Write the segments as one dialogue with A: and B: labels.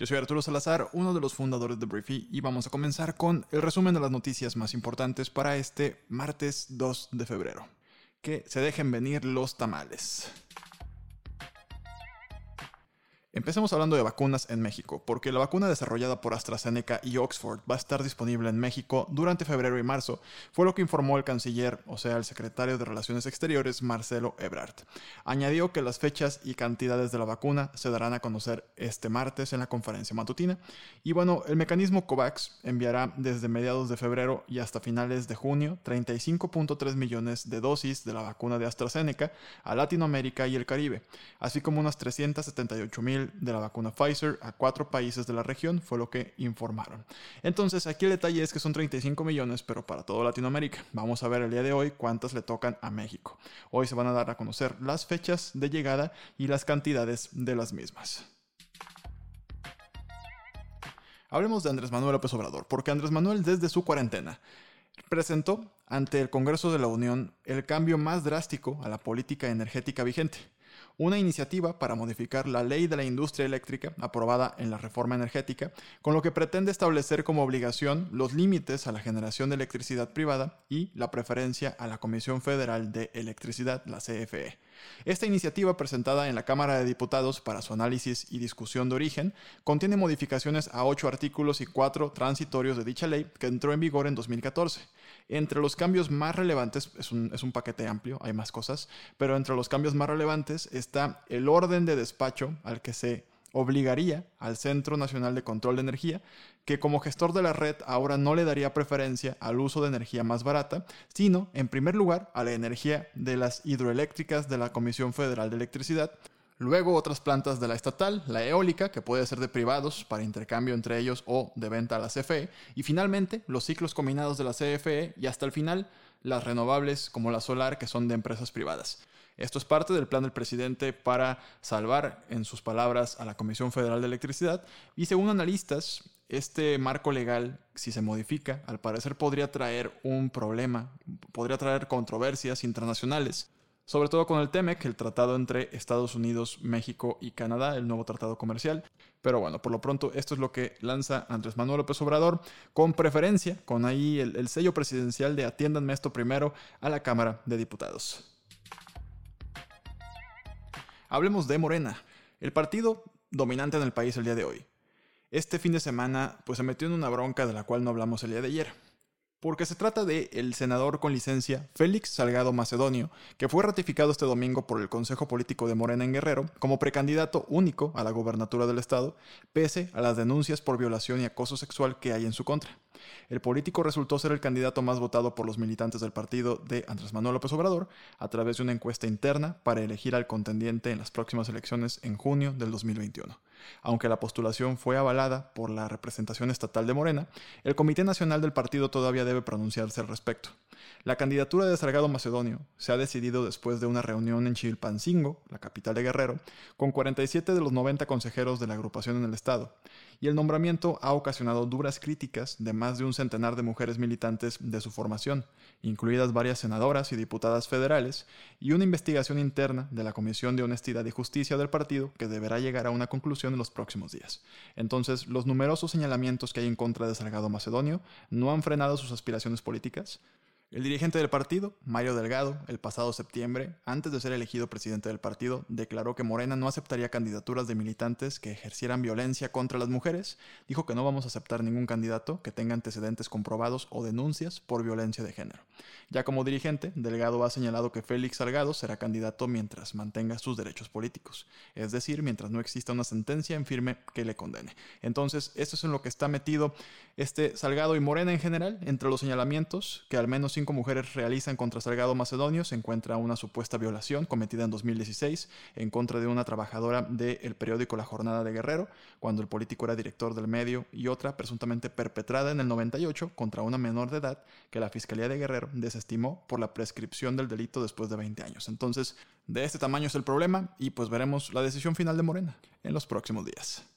A: Yo soy Arturo Salazar, uno de los fundadores de Briefy, y vamos a comenzar con el resumen de las noticias más importantes para este martes 2 de febrero. Que se dejen venir los tamales. Empecemos hablando de vacunas en México, porque la vacuna desarrollada por AstraZeneca y Oxford va a estar disponible en México durante febrero y marzo, fue lo que informó el canciller, o sea, el secretario de Relaciones Exteriores, Marcelo Ebrard. Añadió que las fechas y cantidades de la vacuna se darán a conocer este martes en la conferencia matutina. Y bueno, el mecanismo COVAX enviará desde mediados de febrero y hasta finales de junio 35.3 millones de dosis de la vacuna de AstraZeneca a Latinoamérica y el Caribe, así como unas 378 mil de la vacuna Pfizer a cuatro países de la región, fue lo que informaron. Entonces, aquí el detalle es que son 35 millones, pero para toda Latinoamérica. Vamos a ver el día de hoy cuántas le tocan a México. Hoy se van a dar a conocer las fechas de llegada y las cantidades de las mismas. Hablemos de Andrés Manuel López Obrador, porque Andrés Manuel desde su cuarentena presentó ante el Congreso de la Unión el cambio más drástico a la política energética vigente una iniciativa para modificar la ley de la industria eléctrica aprobada en la reforma energética, con lo que pretende establecer como obligación los límites a la generación de electricidad privada y la preferencia a la Comisión Federal de Electricidad, la CFE. Esta iniciativa, presentada en la Cámara de Diputados para su análisis y discusión de origen, contiene modificaciones a ocho artículos y cuatro transitorios de dicha ley que entró en vigor en 2014. Entre los cambios más relevantes, es un, es un paquete amplio, hay más cosas, pero entre los cambios más relevantes está el orden de despacho al que se obligaría al Centro Nacional de Control de Energía, que como gestor de la red ahora no le daría preferencia al uso de energía más barata, sino, en primer lugar, a la energía de las hidroeléctricas de la Comisión Federal de Electricidad, Luego otras plantas de la estatal, la eólica, que puede ser de privados para intercambio entre ellos o de venta a la CFE. Y finalmente los ciclos combinados de la CFE y hasta el final las renovables como la solar, que son de empresas privadas. Esto es parte del plan del presidente para salvar, en sus palabras, a la Comisión Federal de Electricidad. Y según analistas, este marco legal, si se modifica, al parecer podría traer un problema, podría traer controversias internacionales sobre todo con el TEMEC, el tratado entre Estados Unidos, México y Canadá, el nuevo tratado comercial. Pero bueno, por lo pronto esto es lo que lanza Andrés Manuel López Obrador, con preferencia, con ahí el, sello presidencial de atiéndanme esto primero a la Cámara de Diputados. Hablemos de Morena, el partido dominante en el país el día de hoy. Este fin de semana pues se metió en una bronca de la cual no hablamos el día de ayer porque se trata de el senador con licencia Félix Salgado Macedonio, que fue ratificado este domingo por el Consejo Político de Morena en Guerrero como precandidato único a la gobernatura del estado, pese a las denuncias por violación y acoso sexual que hay en su contra. El político resultó ser el candidato más votado por los militantes del partido de Andrés Manuel López Obrador a través de una encuesta interna para elegir al contendiente en las próximas elecciones en junio del 2021. Aunque la postulación fue avalada por la representación estatal de Morena, el Comité Nacional del partido todavía debe pronunciarse al respecto. La candidatura de Salgado Macedonio se ha decidido después de una reunión en Chilpancingo, la capital de Guerrero, con 47 de los 90 consejeros de la agrupación en el estado, y el nombramiento ha ocasionado duras críticas de más de un centenar de mujeres militantes de su formación, incluidas varias senadoras y diputadas federales, y una investigación interna de la Comisión de Honestidad y Justicia del partido que deberá llegar a una conclusión en los próximos días. Entonces, los numerosos señalamientos que hay en contra de Salgado Macedonio no han frenado sus aspiraciones políticas, el dirigente del partido, Mario Delgado, el pasado septiembre, antes de ser elegido presidente del partido, declaró que Morena no aceptaría candidaturas de militantes que ejercieran violencia contra las mujeres. Dijo que no vamos a aceptar ningún candidato que tenga antecedentes comprobados o denuncias por violencia de género. Ya como dirigente, Delgado ha señalado que Félix Salgado será candidato mientras mantenga sus derechos políticos, es decir, mientras no exista una sentencia en firme que le condene. Entonces, esto es en lo que está metido este Salgado y Morena en general, entre los señalamientos que al menos cinco mujeres realizan contra Salgado Macedonio se encuentra una supuesta violación cometida en 2016 en contra de una trabajadora del periódico La Jornada de Guerrero, cuando el político era director del medio, y otra presuntamente perpetrada en el 98 contra una menor de edad que la Fiscalía de Guerrero desestimó por la prescripción del delito después de 20 años. Entonces, de este tamaño es el problema y pues veremos la decisión final de Morena en los próximos días.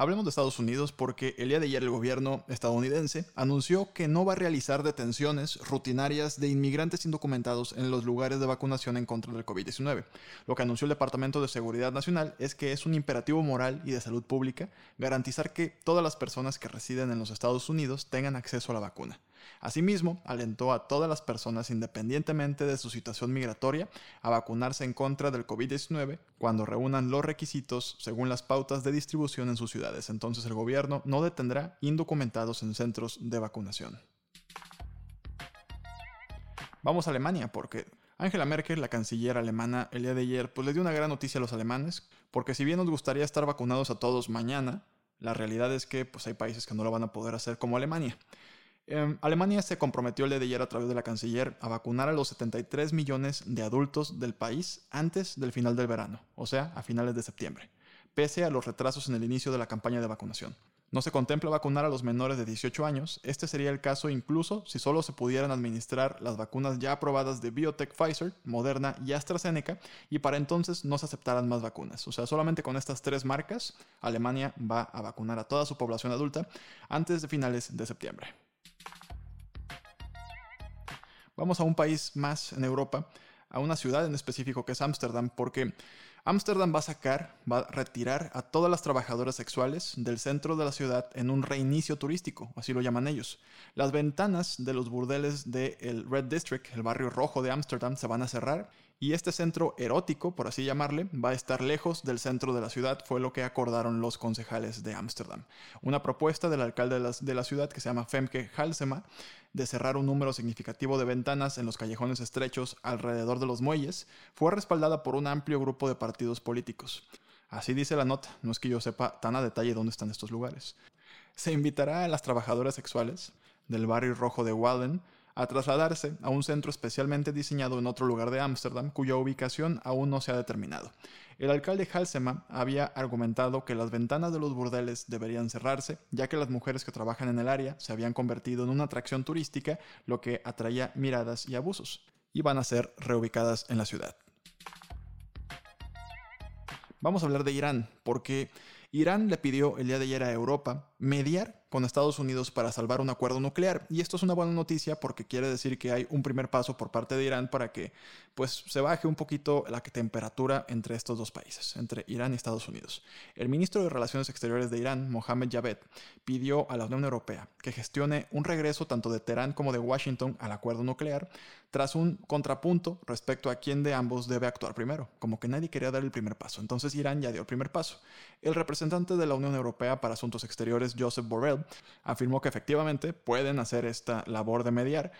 A: Hablemos de Estados Unidos porque el día de ayer el gobierno estadounidense anunció que no va a realizar detenciones rutinarias de inmigrantes indocumentados en los lugares de vacunación en contra del COVID-19. Lo que anunció el Departamento de Seguridad Nacional es que es un imperativo moral y de salud pública garantizar que todas las personas que residen en los Estados Unidos tengan acceso a la vacuna. Asimismo, alentó a todas las personas, independientemente de su situación migratoria, a vacunarse en contra del COVID-19 cuando reúnan los requisitos según las pautas de distribución en sus ciudades. Entonces el gobierno no detendrá indocumentados en centros de vacunación. Vamos a Alemania porque Angela Merkel, la canciller alemana, el día de ayer, pues le dio una gran noticia a los alemanes, porque si bien nos gustaría estar vacunados a todos mañana, la realidad es que pues, hay países que no lo van a poder hacer como Alemania. Em, Alemania se comprometió el día de ayer a través de la canciller a vacunar a los 73 millones de adultos del país antes del final del verano, o sea, a finales de septiembre, pese a los retrasos en el inicio de la campaña de vacunación. No se contempla vacunar a los menores de 18 años, este sería el caso incluso si solo se pudieran administrar las vacunas ya aprobadas de Biotech Pfizer, Moderna y AstraZeneca, y para entonces no se aceptaran más vacunas. O sea, solamente con estas tres marcas, Alemania va a vacunar a toda su población adulta antes de finales de septiembre. Vamos a un país más en Europa, a una ciudad en específico que es Ámsterdam, porque Ámsterdam va a sacar, va a retirar a todas las trabajadoras sexuales del centro de la ciudad en un reinicio turístico, así lo llaman ellos. Las ventanas de los burdeles del Red District, el barrio rojo de Ámsterdam, se van a cerrar y este centro erótico, por así llamarle, va a estar lejos del centro de la ciudad, fue lo que acordaron los concejales de Ámsterdam. Una propuesta del alcalde de la, ciudad, que se llama Femke Halsema, de cerrar un número significativo de ventanas en los callejones estrechos alrededor de los muelles, fue respaldada por un amplio grupo de partidos políticos. Así dice la nota, no es que yo sepa tan a detalle dónde están estos lugares. Se invitará a las trabajadoras sexuales del barrio rojo de Walden a trasladarse a un centro especialmente diseñado en otro lugar de Ámsterdam cuya ubicación aún no se ha determinado. El alcalde Halsema había argumentado que las ventanas de los burdeles deberían cerrarse, ya que las mujeres que trabajan en el área se habían convertido en una atracción turística, lo que atraía miradas y abusos, y van a ser reubicadas en la ciudad. Vamos a hablar de Irán, porque Irán le pidió el día de ayer a Europa mediar con Estados Unidos para salvar un acuerdo nuclear. Y esto es una buena noticia porque quiere decir que hay un primer paso por parte de Irán para que pues, se baje un poquito la temperatura entre estos dos países, entre Irán y Estados Unidos. El ministro de Relaciones Exteriores de Irán, Mohamed Javed, pidió a la Unión Europea que gestione un regreso tanto de Teherán como de Washington al acuerdo nuclear tras un contrapunto respecto a quién de ambos debe actuar primero, como que nadie quería dar el primer paso. Entonces Irán ya dio el primer paso. El representante de la Unión Europea para Asuntos Exteriores, Joseph Borrell, afirmó que efectivamente pueden hacer esta labor de mediar.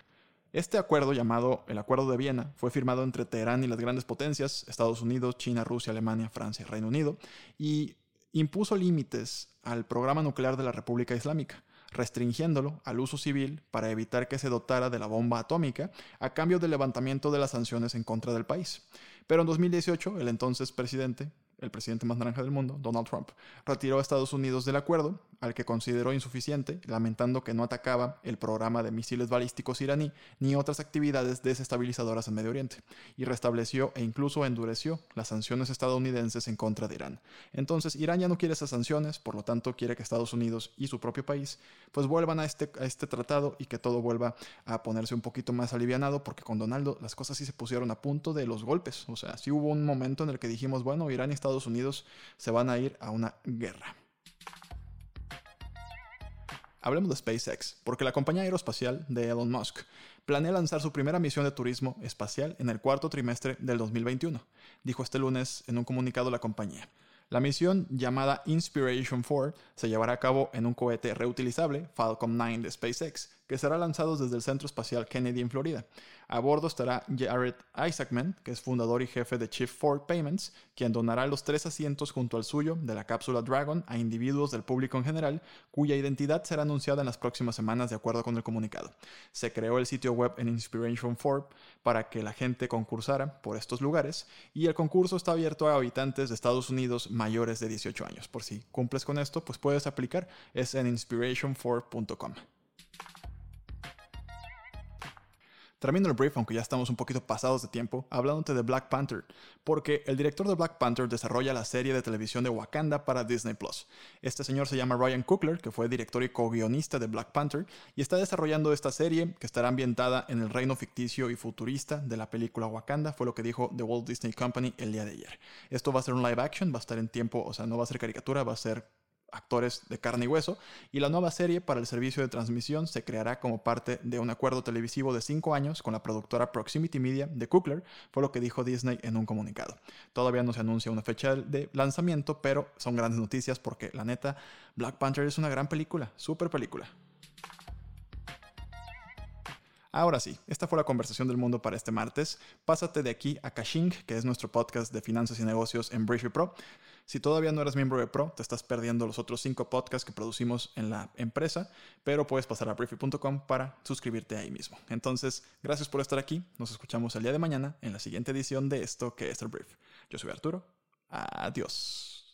A: Este acuerdo, llamado el Acuerdo de Viena, fue firmado entre Teherán y las grandes potencias, Estados Unidos, China, Rusia, Alemania, Francia y Reino Unido, y impuso límites al programa nuclear de la República Islámica, restringiéndolo al uso civil para evitar que se dotara de la bomba atómica a cambio del levantamiento de las sanciones en contra del país. Pero en 2018, el entonces presidente, el presidente más naranja del mundo, Donald Trump, retiró a Estados Unidos del acuerdo, al que consideró insuficiente, lamentando que no atacaba el programa de misiles balísticos iraní ni otras actividades desestabilizadoras en Medio Oriente, y restableció e incluso endureció las sanciones estadounidenses en contra de Irán. Entonces, Irán ya no quiere esas sanciones, por lo tanto quiere que Estados Unidos y su propio país pues vuelvan a este, a este tratado y que todo vuelva a ponerse un poquito más alivianado, porque con Donaldo las cosas sí se pusieron a punto de los golpes, o sea, sí hubo un momento en el que dijimos, bueno, Irán y Estados Estados Unidos se van a ir a una guerra. Hablemos de SpaceX, porque la compañía aeroespacial de Elon Musk planea lanzar su primera misión de turismo espacial en el cuarto trimestre del 2021, dijo este lunes en un comunicado la compañía. La misión, llamada Inspiration 4, se llevará a cabo en un cohete reutilizable, Falcon 9 de SpaceX, que será lanzado desde el Centro Espacial Kennedy en Florida. A bordo estará Jared Isaacman, que es fundador y jefe de Chief Ford Payments, quien donará los tres asientos junto al suyo de la cápsula Dragon a individuos del público en general, cuya identidad será anunciada en las próximas semanas de acuerdo con el comunicado. Se creó el sitio web en Inspiration Ford para que la gente concursara por estos lugares y el concurso está abierto a habitantes de Estados Unidos mayores de 18 años. Por si cumples con esto, pues puedes aplicar. Es en inspirationfor.com. Termino el brief, aunque ya estamos un poquito pasados de tiempo, hablándote de Black Panther, porque el director de Black Panther desarrolla la serie de televisión de Wakanda para Disney Plus. Este señor se llama Ryan Coogler, que fue director y co-guionista de Black Panther, y está desarrollando esta serie que estará ambientada en el reino ficticio y futurista de la película Wakanda, fue lo que dijo The Walt Disney Company el día de ayer. Esto va a ser un live action, va a estar en tiempo, o sea, no va a ser caricatura, va a ser actores de carne y hueso, y la nueva serie para el servicio de transmisión se creará como parte de un acuerdo televisivo de 5 años con la productora Proximity Media de Cookler, fue lo que dijo Disney en un comunicado. Todavía no se anuncia una fecha de lanzamiento, pero son grandes noticias porque la neta, Black Panther es una gran película, super película. Ahora sí, esta fue la conversación del mundo para este martes. Pásate de aquí a Kashing, que es nuestro podcast de finanzas y negocios en Briefy Pro. Si todavía no eres miembro de Pro, te estás perdiendo los otros cinco podcasts que producimos en la empresa, pero puedes pasar a briefy.com para suscribirte ahí mismo. Entonces, gracias por estar aquí. Nos escuchamos el día de mañana en la siguiente edición de esto que es el Brief. Yo soy Arturo. Adiós.